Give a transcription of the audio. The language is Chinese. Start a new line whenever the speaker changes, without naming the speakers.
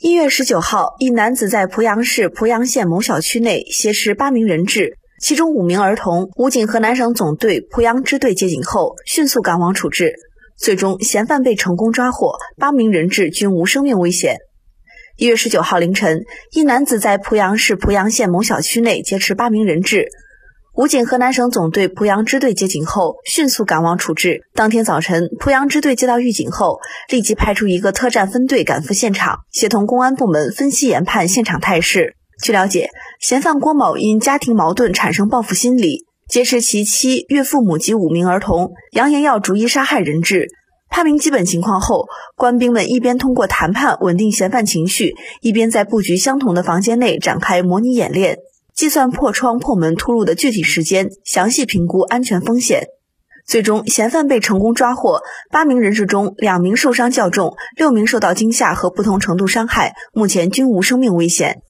一月十九号，一男子在濮阳市濮阳县某小区内挟持八名人质，其中五名儿童。武警河南省总队濮阳支队接警后，迅速赶往处置，最终嫌犯被成功抓获，八名人质均无生命危险。一月十九号凌晨，一男子在濮阳市濮阳县某小区内劫持八名人质。武警河南省总队濮阳支队接警后，迅速赶往处置。当天早晨，濮阳支队接到预警后，立即派出一个特战分队赶赴现场，协同公安部门分析研判现场态势。据了解，嫌犯郭某因家庭矛盾产生报复心理，劫持其妻、岳父母及五名儿童，扬言要逐一杀害人质。判明基本情况后，官兵们一边通过谈判稳定嫌犯情绪，一边在布局相同的房间内展开模拟演练。计算破窗破门突入的具体时间，详细评估安全风险。最终，嫌犯被成功抓获。八名人质中，两名受伤较重，六名受到惊吓和不同程度伤害，目前均无生命危险。